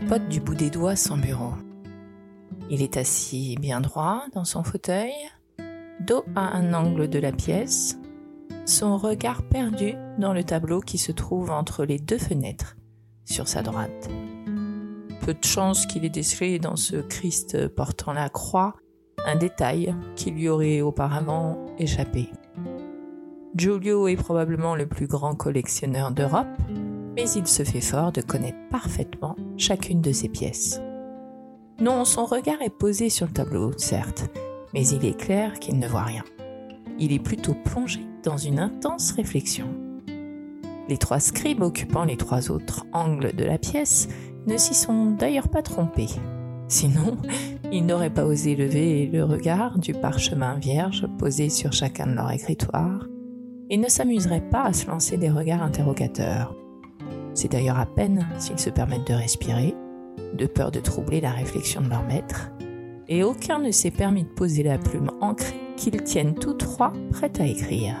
tapote du bout des doigts son bureau. Il est assis bien droit dans son fauteuil, dos à un angle de la pièce, son regard perdu dans le tableau qui se trouve entre les deux fenêtres, sur sa droite. Peu de chance qu'il ait décelé dans ce Christ portant la croix un détail qui lui aurait auparavant échappé. Giulio est probablement le plus grand collectionneur d'Europe, mais il se fait fort de connaître parfaitement chacune de ses pièces. Non, son regard est posé sur le tableau, certes, mais il est clair qu'il ne voit rien. Il est plutôt plongé dans une intense réflexion. Les trois scribes occupant les trois autres angles de la pièce ne s'y sont d'ailleurs pas trompés. Sinon, ils n'auraient pas osé lever le regard du parchemin vierge posé sur chacun de leurs écritoires et ne s'amuseraient pas à se lancer des regards interrogateurs. C'est d'ailleurs à peine s'ils se permettent de respirer, de peur de troubler la réflexion de leur maître, et aucun ne s'est permis de poser la plume ancrée qu'ils tiennent tous trois prêts à écrire.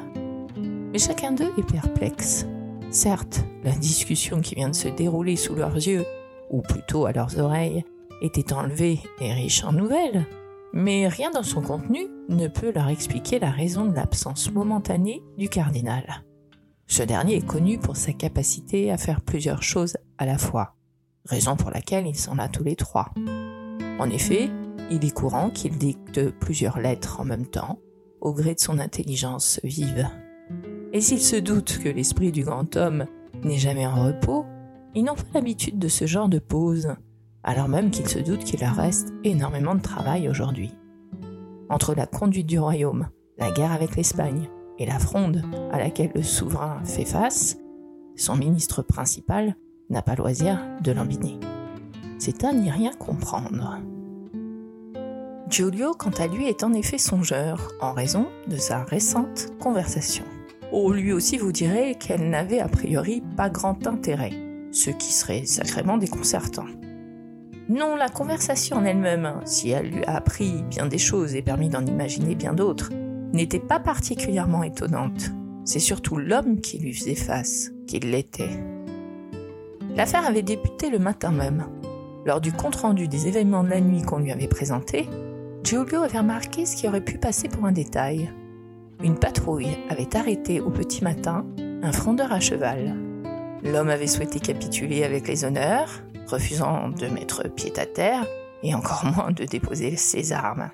Mais chacun d'eux est perplexe. Certes, la discussion qui vient de se dérouler sous leurs yeux, ou plutôt à leurs oreilles, était enlevée et riche en nouvelles, mais rien dans son contenu ne peut leur expliquer la raison de l'absence momentanée du cardinal. Ce dernier est connu pour sa capacité à faire plusieurs choses à la fois, raison pour laquelle il s'en a tous les trois. En effet, il est courant qu'il dicte plusieurs lettres en même temps, au gré de son intelligence vive. Et s'il se doute que l'esprit du grand homme n'est jamais en repos, ils n'ont pas l'habitude de ce genre de pause, alors même qu'il se doute qu'il leur reste énormément de travail aujourd'hui. Entre la conduite du royaume, la guerre avec l'Espagne et la fronde à laquelle le souverain fait face, son ministre principal n'a pas loisir de l'embiner. C'est à n'y rien comprendre. Giulio, quant à lui, est en effet songeur, en raison de sa récente conversation. Oh, lui aussi vous direz qu'elle n'avait a priori pas grand intérêt, ce qui serait sacrément déconcertant. Non, la conversation en elle-même, si elle lui a appris bien des choses et permis d'en imaginer bien d'autres, n'était pas particulièrement étonnante. C'est surtout l'homme qui lui faisait face, qu'il l'était. L'affaire avait débuté le matin même. Lors du compte-rendu des événements de la nuit qu'on lui avait présenté, Giulio avait remarqué ce qui aurait pu passer pour un détail. Une patrouille avait arrêté au petit matin un frondeur à cheval. L'homme avait souhaité capituler avec les honneurs, refusant de mettre pied à terre et encore moins de déposer ses armes.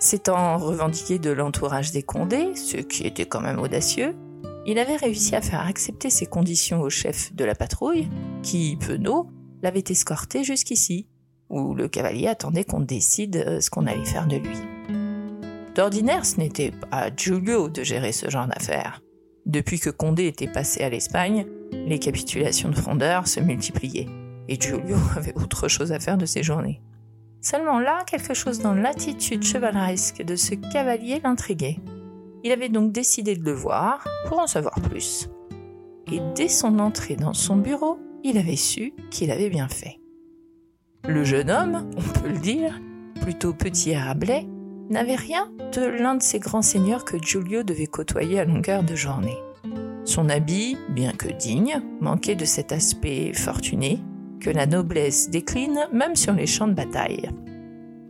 S'étant revendiqué de l'entourage des Condés, ce qui était quand même audacieux, il avait réussi à faire accepter ses conditions au chef de la patrouille, qui, penaud, l'avait escorté jusqu'ici, où le cavalier attendait qu'on décide euh, ce qu'on allait faire de lui. D'ordinaire, ce n'était pas Giulio de gérer ce genre d'affaires. Depuis que Condé était passé à l'Espagne, les capitulations de frondeurs se multipliaient et Giulio avait autre chose à faire de ses journées. Seulement là, quelque chose dans l'attitude chevaleresque de ce cavalier l'intriguait. Il avait donc décidé de le voir pour en savoir plus. Et dès son entrée dans son bureau, il avait su qu'il avait bien fait. Le jeune homme, on peut le dire, plutôt petit et rablais, n'avait rien de l'un de ces grands seigneurs que Giulio devait côtoyer à longueur de journée. Son habit, bien que digne, manquait de cet aspect fortuné que la noblesse décline même sur les champs de bataille.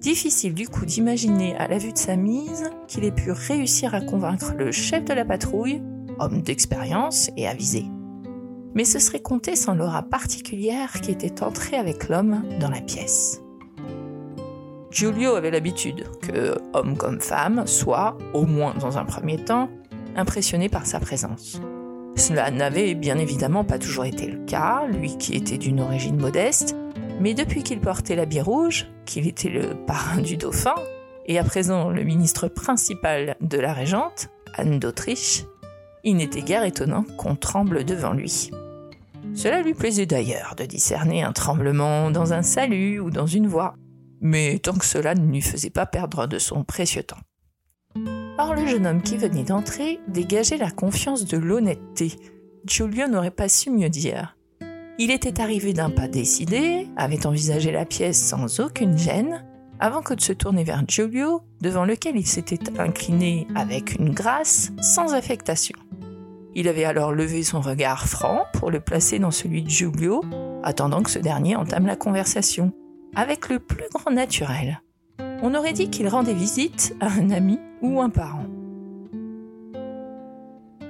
Difficile du coup d'imaginer à la vue de sa mise qu'il ait pu réussir à convaincre le chef de la patrouille, homme d'expérience et avisé. Mais ce serait compté sans l'aura particulière qui était entrée avec l'homme dans la pièce. Giulio avait l'habitude que, homme comme femme, soit, au moins dans un premier temps, impressionné par sa présence. Cela n'avait bien évidemment pas toujours été le cas, lui qui était d'une origine modeste, mais depuis qu'il portait l'habit rouge, qu'il était le parrain du dauphin, et à présent le ministre principal de la régente, Anne d'Autriche, il n'était guère étonnant qu'on tremble devant lui. Cela lui plaisait d'ailleurs de discerner un tremblement dans un salut ou dans une voix, mais tant que cela ne lui faisait pas perdre de son précieux temps. Or, le jeune homme qui venait d'entrer dégageait la confiance de l'honnêteté. Giulio n'aurait pas su mieux dire. Il était arrivé d'un pas décidé, avait envisagé la pièce sans aucune gêne, avant que de se tourner vers Giulio, devant lequel il s'était incliné avec une grâce sans affectation. Il avait alors levé son regard franc pour le placer dans celui de Giulio, attendant que ce dernier entame la conversation, avec le plus grand naturel. On aurait dit qu'il rendait visite à un ami ou un parent.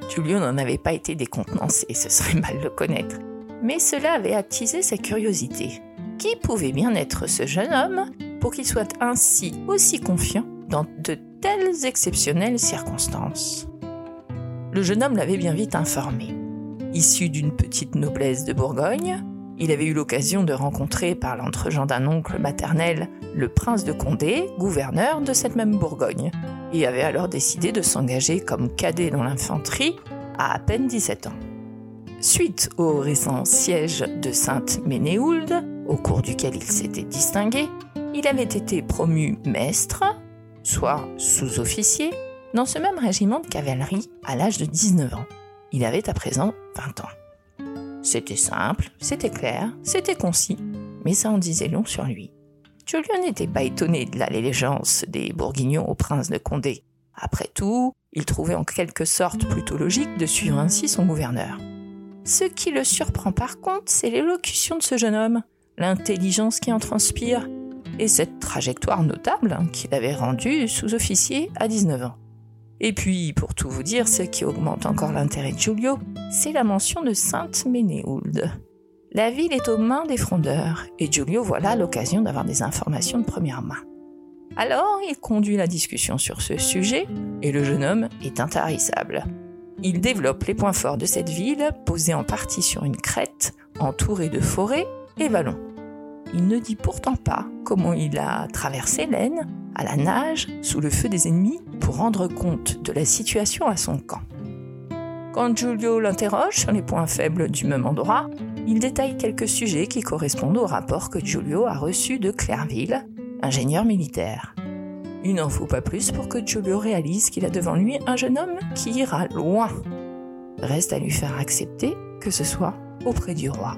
Giulio n'en avait pas été décontenancé, ce serait mal le connaître, mais cela avait attisé sa curiosité. Qui pouvait bien être ce jeune homme pour qu'il soit ainsi aussi confiant dans de telles exceptionnelles circonstances? Le jeune homme l'avait bien vite informé. Issu d'une petite noblesse de Bourgogne, il avait eu l'occasion de rencontrer par l'entregent d'un oncle maternel le prince de Condé, gouverneur de cette même Bourgogne, et avait alors décidé de s'engager comme cadet dans l'infanterie à à peine 17 ans. Suite au récent siège de Sainte-Ménéhould, au cours duquel il s'était distingué, il avait été promu maître, soit sous-officier, dans ce même régiment de cavalerie à l'âge de 19 ans. Il avait à présent 20 ans. C'était simple, c'était clair, c'était concis, mais ça en disait long sur lui. Julien n'était pas étonné de l'allégeance des Bourguignons au prince de Condé. Après tout, il trouvait en quelque sorte plutôt logique de suivre ainsi son gouverneur. Ce qui le surprend par contre, c'est l'élocution de ce jeune homme, l'intelligence qui en transpire, et cette trajectoire notable qu'il avait rendue sous-officier à 19 ans. Et puis, pour tout vous dire, ce qui augmente encore l'intérêt de Giulio, c'est la mention de Sainte Ménéhould. La ville est aux mains des frondeurs, et Giulio voit là l'occasion d'avoir des informations de première main. Alors, il conduit la discussion sur ce sujet, et le jeune homme est intarissable. Il développe les points forts de cette ville, posée en partie sur une crête, entourée de forêts et vallons. Il ne dit pourtant pas comment il a traversé l'Aisne la nage sous le feu des ennemis pour rendre compte de la situation à son camp. Quand Giulio l'interroge sur les points faibles du même endroit, il détaille quelques sujets qui correspondent au rapport que Giulio a reçu de Clairville, ingénieur militaire. Il n'en faut pas plus pour que Giulio réalise qu'il a devant lui un jeune homme qui ira loin. Reste à lui faire accepter que ce soit auprès du roi.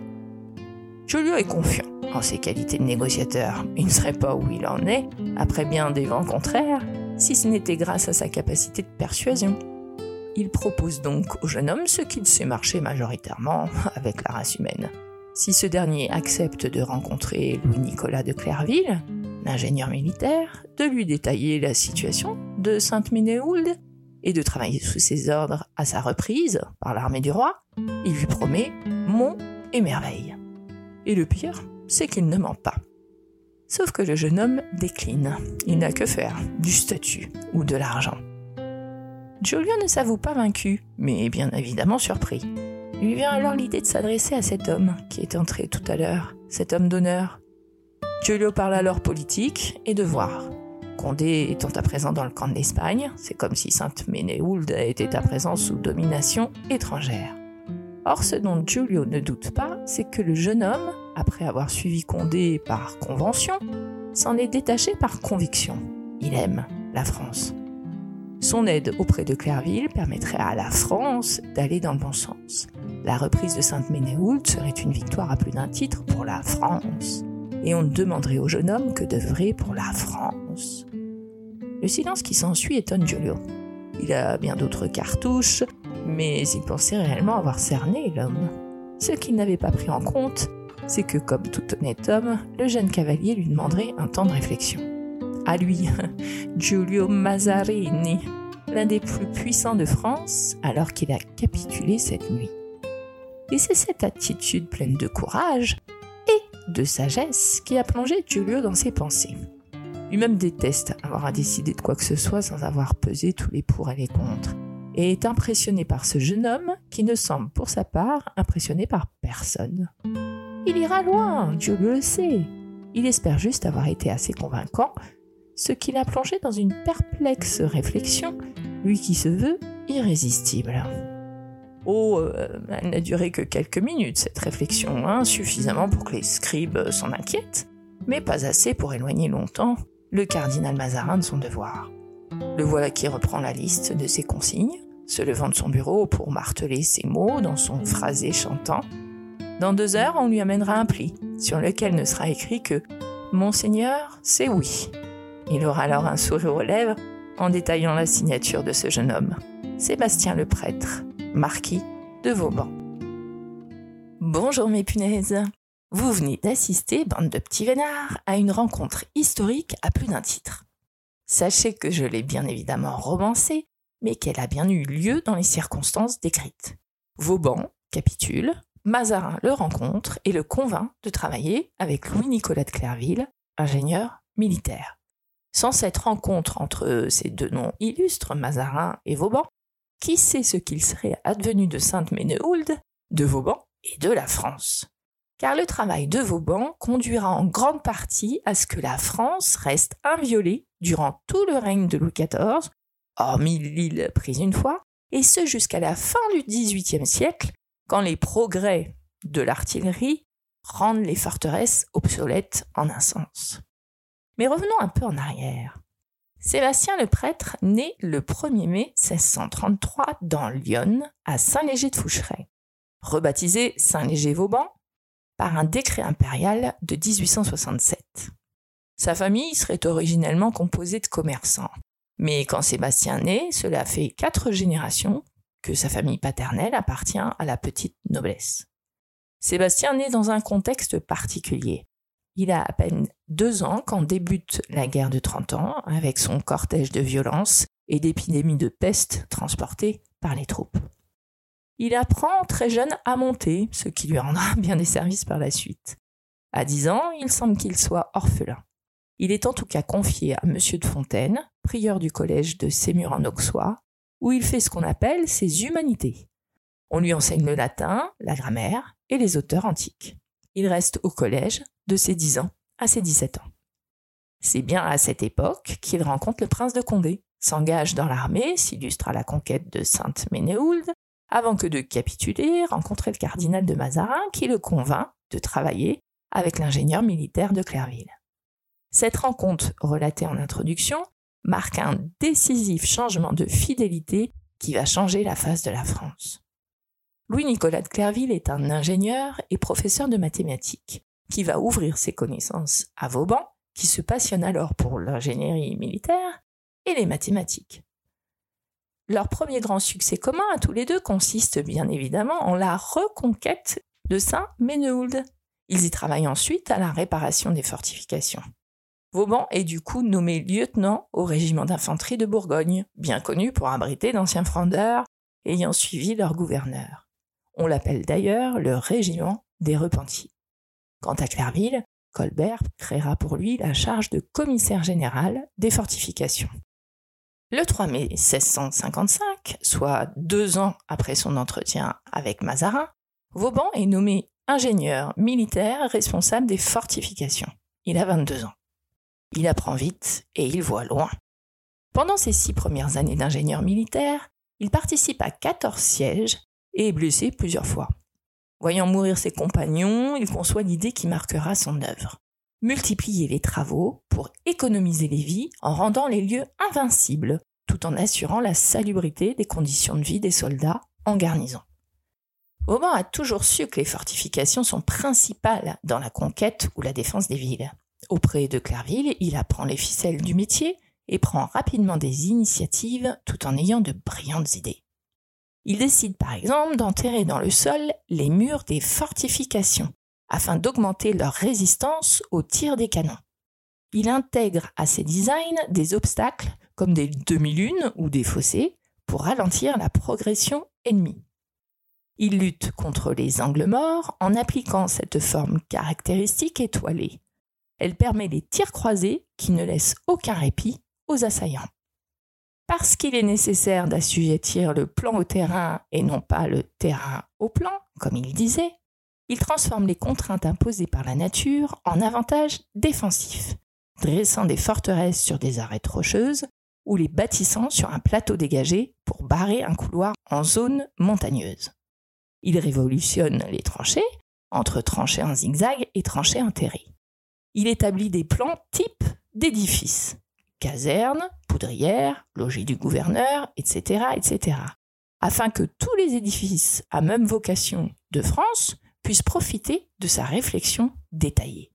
Giulio est confiant en ses qualités de négociateur. Il ne serait pas où il en est, après bien des vents contraires, si ce n'était grâce à sa capacité de persuasion. Il propose donc au jeune homme ce qu'il sait marcher majoritairement avec la race humaine. Si ce dernier accepte de rencontrer Louis-Nicolas de Clairville, l'ingénieur militaire, de lui détailler la situation de Sainte-Ménéhould et de travailler sous ses ordres à sa reprise par l'armée du roi, il lui promet mont et merveille. Et le pire, c'est qu'il ne ment pas. Sauf que le jeune homme décline. Il n'a que faire du statut ou de l'argent. Julio ne s'avoue pas vaincu, mais bien évidemment surpris. Lui vient alors l'idée de s'adresser à cet homme qui est entré tout à l'heure, cet homme d'honneur. Giulio parle alors politique et devoir. Condé étant à présent dans le camp de l'Espagne, c'est comme si Sainte Ménéhould était à présent sous domination étrangère. Or, ce dont Giulio ne doute pas, c'est que le jeune homme, après avoir suivi Condé par convention, s'en est détaché par conviction. Il aime la France. Son aide auprès de Clairville permettrait à la France d'aller dans le bon sens. La reprise de Sainte-Ménéhould serait une victoire à plus d'un titre pour la France. Et on ne demanderait au jeune homme que d'œuvrer pour la France. Le silence qui s'ensuit étonne Giulio. Il a bien d'autres cartouches, mais il pensait réellement avoir cerné l'homme. Ce qu'il n'avait pas pris en compte, c'est que comme tout honnête homme, le jeune cavalier lui demanderait un temps de réflexion. À lui, Giulio Mazzarini, l'un des plus puissants de France, alors qu'il a capitulé cette nuit. Et c'est cette attitude pleine de courage et de sagesse qui a plongé Giulio dans ses pensées. Lui-même déteste avoir à décider de quoi que ce soit sans avoir pesé tous les pour et les contre et est impressionné par ce jeune homme qui ne semble pour sa part impressionné par personne. Il ira loin, Dieu le sait. Il espère juste avoir été assez convaincant, ce qui l'a plongé dans une perplexe réflexion, lui qui se veut irrésistible. Oh, euh, elle n'a duré que quelques minutes, cette réflexion, hein, suffisamment pour que les scribes s'en inquiètent, mais pas assez pour éloigner longtemps le cardinal Mazarin de son devoir. Le voilà qui reprend la liste de ses consignes, se levant de son bureau pour marteler ses mots dans son phrasé chantant. Dans deux heures, on lui amènera un pli, sur lequel ne sera écrit que Monseigneur, c'est oui. Il aura alors un sourire aux lèvres en détaillant la signature de ce jeune homme. Sébastien le prêtre, marquis de Vauban. Bonjour mes punaises. Vous venez d'assister, bande de petits vénards, à une rencontre historique à plus d'un titre. Sachez que je l'ai bien évidemment romancée, mais qu'elle a bien eu lieu dans les circonstances décrites. Vauban capitule, Mazarin le rencontre et le convainc de travailler avec Louis-Nicolas de Clerville, ingénieur militaire. Sans cette rencontre entre ces deux noms illustres, Mazarin et Vauban, qui sait ce qu'il serait advenu de Sainte-Ménéhould, de Vauban et de la France? Car le travail de Vauban conduira en grande partie à ce que la France reste inviolée durant tout le règne de Louis XIV, hormis l'île prise une fois, et ce jusqu'à la fin du XVIIIe siècle, quand les progrès de l'artillerie rendent les forteresses obsolètes en un sens. Mais revenons un peu en arrière. Sébastien le prêtre naît le 1er mai 1633 dans Lyon, à Saint-Léger de Foucheray, rebaptisé Saint-Léger-Vauban par un décret impérial de 1867. Sa famille serait originellement composée de commerçants, mais quand Sébastien naît, cela fait quatre générations que sa famille paternelle appartient à la petite noblesse. Sébastien naît dans un contexte particulier. Il a à peine deux ans quand débute la guerre de Trente ans, avec son cortège de violence et d'épidémies de peste transportées par les troupes. Il apprend très jeune à monter, ce qui lui rendra bien des services par la suite. À dix ans, il semble qu'il soit orphelin. Il est en tout cas confié à M. de Fontaine, prieur du collège de Sémur en Auxois, où il fait ce qu'on appelle ses humanités. On lui enseigne le latin, la grammaire et les auteurs antiques. Il reste au collège de ses 10 ans à ses 17 ans. C'est bien à cette époque qu'il rencontre le prince de Condé, s'engage dans l'armée, s'illustre à la conquête de Sainte-Ménéhould, avant que de capituler, rencontrer le cardinal de Mazarin qui le convainc de travailler avec l'ingénieur militaire de Clerville. Cette rencontre, relatée en introduction, marque un décisif changement de fidélité qui va changer la face de la France. Louis-Nicolas de Clerville est un ingénieur et professeur de mathématiques qui va ouvrir ses connaissances à Vauban, qui se passionne alors pour l'ingénierie militaire et les mathématiques. Leur premier grand succès commun à tous les deux consiste bien évidemment en la reconquête de Saint-Ménéhould. Ils y travaillent ensuite à la réparation des fortifications. Vauban est du coup nommé lieutenant au régiment d'infanterie de Bourgogne, bien connu pour abriter d'anciens frondeurs ayant suivi leur gouverneur. On l'appelle d'ailleurs le régiment des repentis. Quant à Clerville, Colbert créera pour lui la charge de commissaire général des fortifications. Le 3 mai 1655, soit deux ans après son entretien avec Mazarin, Vauban est nommé ingénieur militaire responsable des fortifications. Il a 22 ans. Il apprend vite et il voit loin. Pendant ses six premières années d'ingénieur militaire, il participe à 14 sièges et est blessé plusieurs fois. Voyant mourir ses compagnons, il conçoit l'idée qui marquera son œuvre. Multiplier les travaux pour économiser les vies en rendant les lieux invincibles, tout en assurant la salubrité des conditions de vie des soldats en garnison. Vauban a toujours su que les fortifications sont principales dans la conquête ou la défense des villes. Auprès de Clerville, il apprend les ficelles du métier et prend rapidement des initiatives tout en ayant de brillantes idées. Il décide par exemple d'enterrer dans le sol les murs des fortifications afin d'augmenter leur résistance aux tirs des canons. Il intègre à ses designs des obstacles comme des demi-lunes ou des fossés pour ralentir la progression ennemie. Il lutte contre les angles morts en appliquant cette forme caractéristique étoilée elle permet les tirs croisés qui ne laissent aucun répit aux assaillants. Parce qu'il est nécessaire d'assujettir le plan au terrain et non pas le terrain au plan, comme il disait, il transforme les contraintes imposées par la nature en avantages défensifs, dressant des forteresses sur des arêtes rocheuses ou les bâtissant sur un plateau dégagé pour barrer un couloir en zone montagneuse. Il révolutionne les tranchées entre tranchées en zigzag et tranchées enterrées il établit des plans types d'édifices. Casernes, poudrières, logis du gouverneur, etc., etc. Afin que tous les édifices à même vocation de France puissent profiter de sa réflexion détaillée.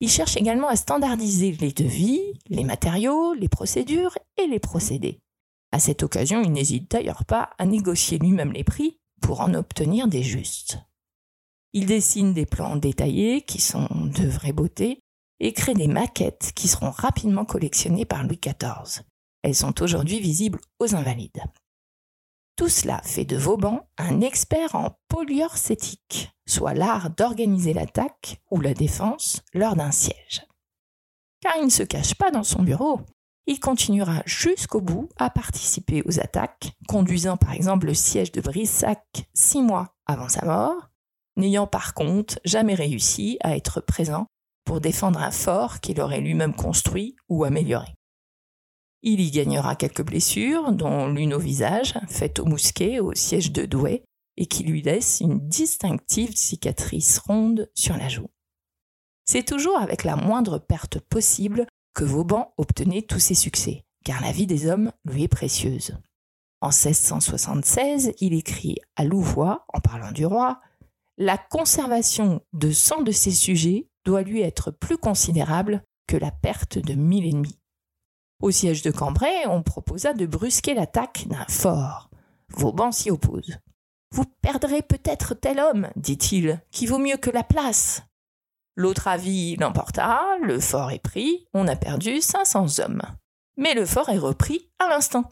Il cherche également à standardiser les devis, les matériaux, les procédures et les procédés. À cette occasion, il n'hésite d'ailleurs pas à négocier lui-même les prix pour en obtenir des justes. Il dessine des plans détaillés qui sont de vraie beauté et crée des maquettes qui seront rapidement collectionnées par Louis XIV. Elles sont aujourd'hui visibles aux invalides. Tout cela fait de Vauban un expert en poliorcétique, soit l'art d'organiser l'attaque ou la défense lors d'un siège. Car il ne se cache pas dans son bureau, il continuera jusqu'au bout à participer aux attaques, conduisant par exemple le siège de Brissac six mois avant sa mort, n'ayant par contre jamais réussi à être présent pour défendre un fort qu'il aurait lui-même construit ou amélioré. Il y gagnera quelques blessures, dont l'une au visage, faite au mousquet au siège de Douai, et qui lui laisse une distinctive cicatrice ronde sur la joue. C'est toujours avec la moindre perte possible que Vauban obtenait tous ses succès, car la vie des hommes lui est précieuse. En 1676, il écrit à Louvois, en parlant du roi, La conservation de cent de ses sujets doit lui être plus considérable que la perte de mille ennemis. Au siège de Cambrai, on proposa de brusquer l'attaque d'un fort. Vauban s'y oppose. Vous perdrez peut-être tel homme, dit-il, qui vaut mieux que la place. L'autre avis l'emporta, le fort est pris, on a perdu 500 hommes. Mais le fort est repris à l'instant.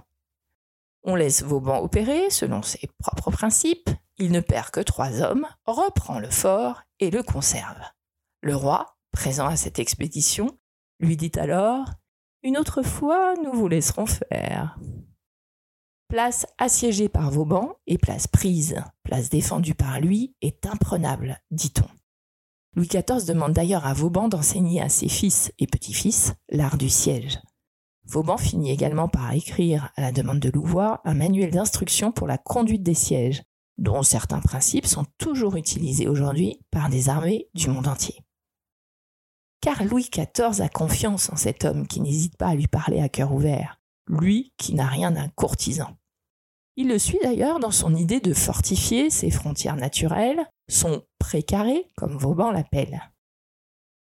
On laisse Vauban opérer selon ses propres principes, il ne perd que trois hommes, reprend le fort et le conserve. Le roi, présent à cette expédition, lui dit alors une autre fois, nous vous laisserons faire. Place assiégée par Vauban et place prise, place défendue par lui, est imprenable, dit-on. Louis XIV demande d'ailleurs à Vauban d'enseigner à ses fils et petits-fils l'art du siège. Vauban finit également par écrire, à la demande de Louvois, un manuel d'instruction pour la conduite des sièges, dont certains principes sont toujours utilisés aujourd'hui par des armées du monde entier car Louis XIV a confiance en cet homme qui n'hésite pas à lui parler à cœur ouvert, lui qui n'a rien d'un courtisan. Il le suit d'ailleurs dans son idée de fortifier ses frontières naturelles, son précaré, comme Vauban l'appelle.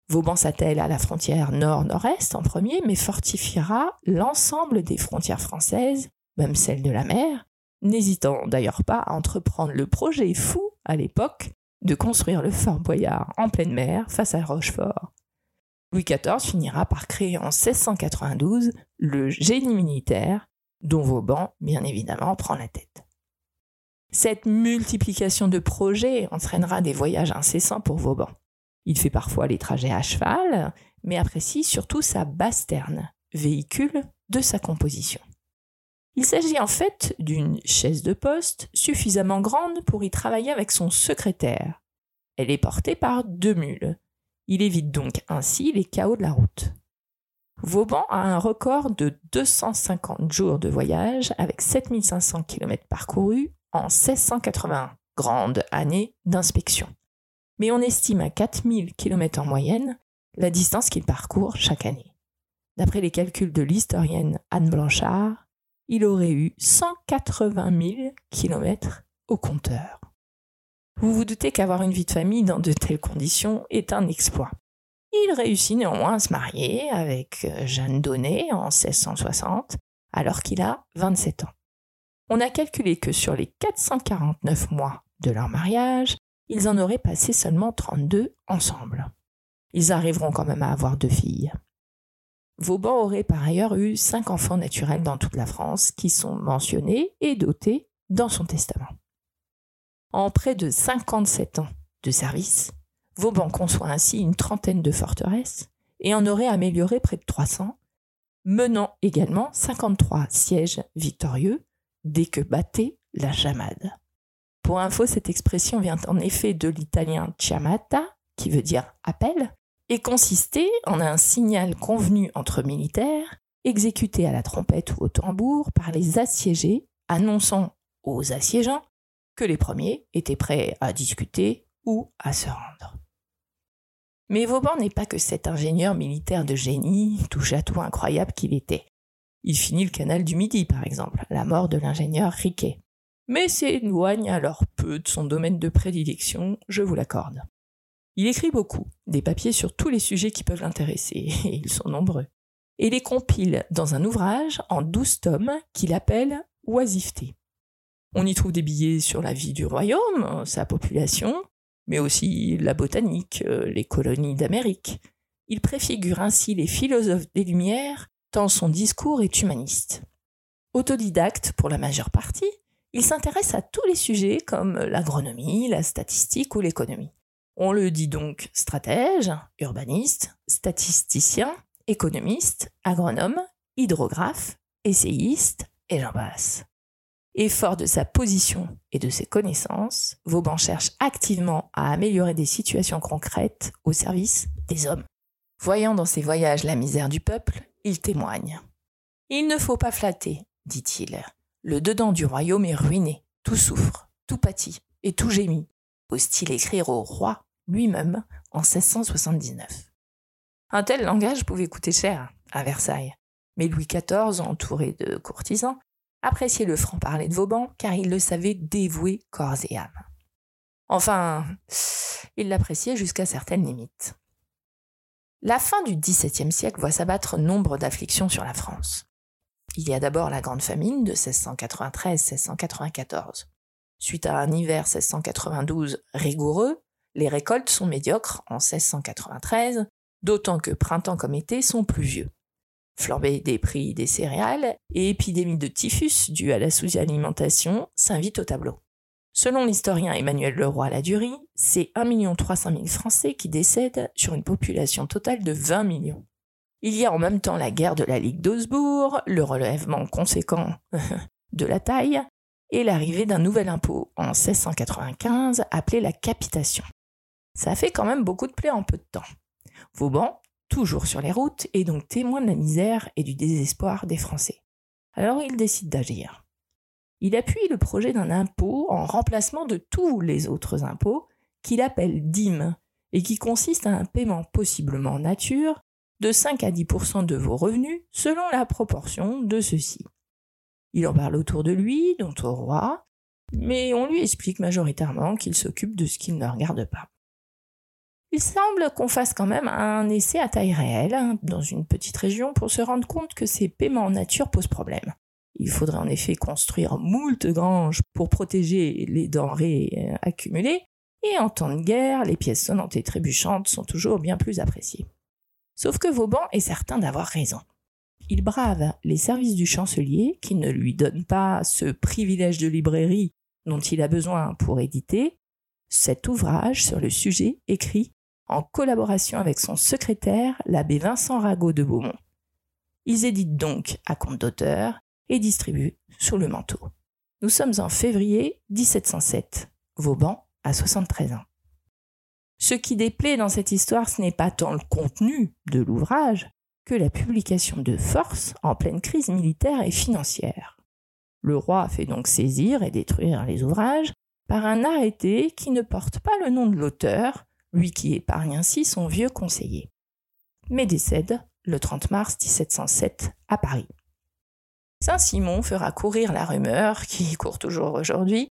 Vauban s'attelle à la frontière nord-nord-est en premier, mais fortifiera l'ensemble des frontières françaises, même celles de la mer, n'hésitant d'ailleurs pas à entreprendre le projet fou, à l'époque, de construire le fort Boyard en pleine mer face à Rochefort. Louis XIV finira par créer en 1692 le génie militaire, dont Vauban, bien évidemment, prend la tête. Cette multiplication de projets entraînera des voyages incessants pour Vauban. Il fait parfois les trajets à cheval, mais apprécie surtout sa basterne, véhicule de sa composition. Il s'agit en fait d'une chaise de poste suffisamment grande pour y travailler avec son secrétaire. Elle est portée par deux mules, il évite donc ainsi les chaos de la route. Vauban a un record de 250 jours de voyage avec 7500 km parcourus en 1681, grande année d'inspection. Mais on estime à 4000 km en moyenne la distance qu'il parcourt chaque année. D'après les calculs de l'historienne Anne Blanchard, il aurait eu 180 000 km au compteur. Vous vous doutez qu'avoir une vie de famille dans de telles conditions est un exploit. Il réussit néanmoins à se marier avec euh, Jeanne Donnet en 1660, alors qu'il a 27 ans. On a calculé que sur les 449 mois de leur mariage, ils en auraient passé seulement 32 ensemble. Ils arriveront quand même à avoir deux filles. Vauban aurait par ailleurs eu cinq enfants naturels dans toute la France qui sont mentionnés et dotés dans son testament. En près de 57 ans de service, Vauban conçoit ainsi une trentaine de forteresses et en aurait amélioré près de 300, menant également 53 sièges victorieux dès que battait la chamade. Pour info, cette expression vient en effet de l'italien chiamata, qui veut dire appel, et consistait en un signal convenu entre militaires, exécuté à la trompette ou au tambour par les assiégés, annonçant aux assiégeants que les premiers étaient prêts à discuter ou à se rendre. Mais Vauban n'est pas que cet ingénieur militaire de génie, tout incroyable qu'il était. Il finit le canal du Midi, par exemple, la mort de l'ingénieur Riquet. Mais s'éloigne alors peu de son domaine de prédilection, je vous l'accorde. Il écrit beaucoup, des papiers sur tous les sujets qui peuvent l'intéresser, et ils sont nombreux, et les compile dans un ouvrage en douze tomes qu'il appelle Oisiveté. On y trouve des billets sur la vie du royaume, sa population, mais aussi la botanique, euh, les colonies d'Amérique. Il préfigure ainsi les philosophes des Lumières, tant son discours est humaniste. Autodidacte pour la majeure partie, il s'intéresse à tous les sujets comme l'agronomie, la statistique ou l'économie. On le dit donc stratège, urbaniste, statisticien, économiste, agronome, hydrographe, essayiste, et j'en passe. Et fort de sa position et de ses connaissances, Vauban cherche activement à améliorer des situations concrètes au service des hommes. Voyant dans ses voyages la misère du peuple, il témoigne. Il ne faut pas flatter, dit-il. Le dedans du royaume est ruiné, tout souffre, tout pâtit et tout gémit. Ose-t-il écrire au roi lui-même en 1679 Un tel langage pouvait coûter cher à Versailles, mais Louis XIV, entouré de courtisans, appréciait le franc-parler de Vauban car il le savait dévoué corps et âme. Enfin, il l'appréciait jusqu'à certaines limites. La fin du XVIIe siècle voit s'abattre nombre d'afflictions sur la France. Il y a d'abord la Grande Famine de 1693-1694. Suite à un hiver 1692 rigoureux, les récoltes sont médiocres en 1693, d'autant que printemps comme été sont pluvieux. Flambée des prix des céréales et épidémie de typhus due à la sous-alimentation s'invitent au tableau. Selon l'historien Emmanuel Leroy Ladurie, c'est 1 300 000 Français qui décèdent sur une population totale de 20 millions. Il y a en même temps la guerre de la Ligue d'Augsbourg, le relèvement conséquent de la taille et l'arrivée d'un nouvel impôt en 1695 appelé la capitation. Ça fait quand même beaucoup de plaies en peu de temps. Vauban, toujours sur les routes, est donc témoin de la misère et du désespoir des Français. Alors il décide d'agir. Il appuie le projet d'un impôt en remplacement de tous les autres impôts qu'il appelle dîme et qui consiste à un paiement possiblement en nature de 5 à 10% de vos revenus selon la proportion de ceux-ci. Il en parle autour de lui, dont au roi, mais on lui explique majoritairement qu'il s'occupe de ce qui ne regarde pas. Il semble qu'on fasse quand même un essai à taille réelle hein, dans une petite région pour se rendre compte que ces paiements en nature posent problème. Il faudrait en effet construire moult granges pour protéger les denrées euh, accumulées, et en temps de guerre, les pièces sonnantes et trébuchantes sont toujours bien plus appréciées. Sauf que Vauban est certain d'avoir raison. Il brave les services du chancelier qui ne lui donnent pas ce privilège de librairie dont il a besoin pour éditer cet ouvrage sur le sujet écrit en collaboration avec son secrétaire, l'abbé Vincent Rago de Beaumont. Ils éditent donc à compte d'auteur et distribuent sous le manteau. Nous sommes en février 1707. Vauban a 73 ans. Ce qui déplaît dans cette histoire, ce n'est pas tant le contenu de l'ouvrage la publication de force en pleine crise militaire et financière. Le roi fait donc saisir et détruire les ouvrages par un arrêté qui ne porte pas le nom de l'auteur, lui qui épargne ainsi son vieux conseiller, mais décède le 30 mars 1707 à Paris. Saint-Simon fera courir la rumeur, qui court toujours aujourd'hui,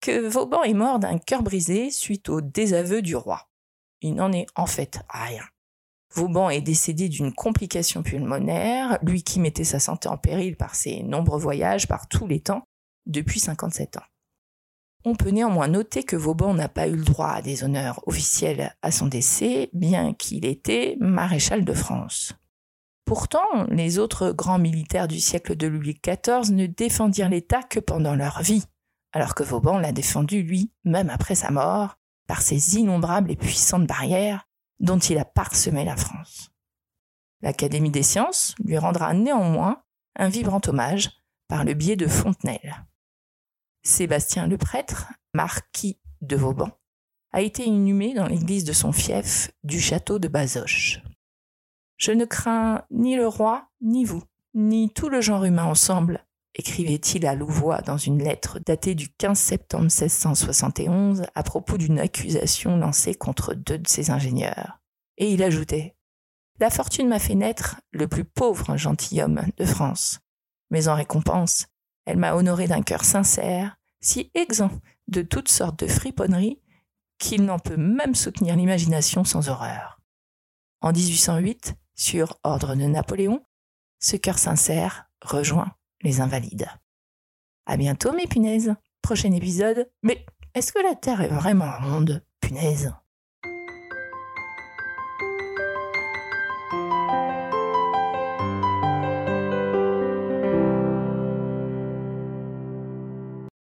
que Vauban est mort d'un cœur brisé suite au désaveu du roi. Il n'en est en fait rien. Vauban est décédé d'une complication pulmonaire, lui qui mettait sa santé en péril par ses nombreux voyages par tous les temps depuis 57 ans. On peut néanmoins noter que Vauban n'a pas eu le droit à des honneurs officiels à son décès, bien qu'il était maréchal de France. Pourtant, les autres grands militaires du siècle de Louis XIV ne défendirent l'État que pendant leur vie, alors que Vauban l'a défendu, lui, même après sa mort, par ses innombrables et puissantes barrières dont il a parsemé la France. L'Académie des sciences lui rendra néanmoins un vibrant hommage par le biais de Fontenelle. Sébastien le prêtre, marquis de Vauban, a été inhumé dans l'église de son fief du château de Bazoches. Je ne crains ni le roi, ni vous, ni tout le genre humain ensemble, écrivait-il à Louvois dans une lettre datée du 15 septembre 1671 à propos d'une accusation lancée contre deux de ses ingénieurs. Et il ajoutait La fortune m'a fait naître le plus pauvre gentilhomme de France, mais en récompense, elle m'a honoré d'un cœur sincère, si exempt de toutes sortes de friponneries qu'il n'en peut même soutenir l'imagination sans horreur. En 1808, sur ordre de Napoléon, ce cœur sincère rejoint les invalides. À bientôt mes punaises. Prochain épisode. Mais est-ce que la Terre est vraiment ronde? Punaise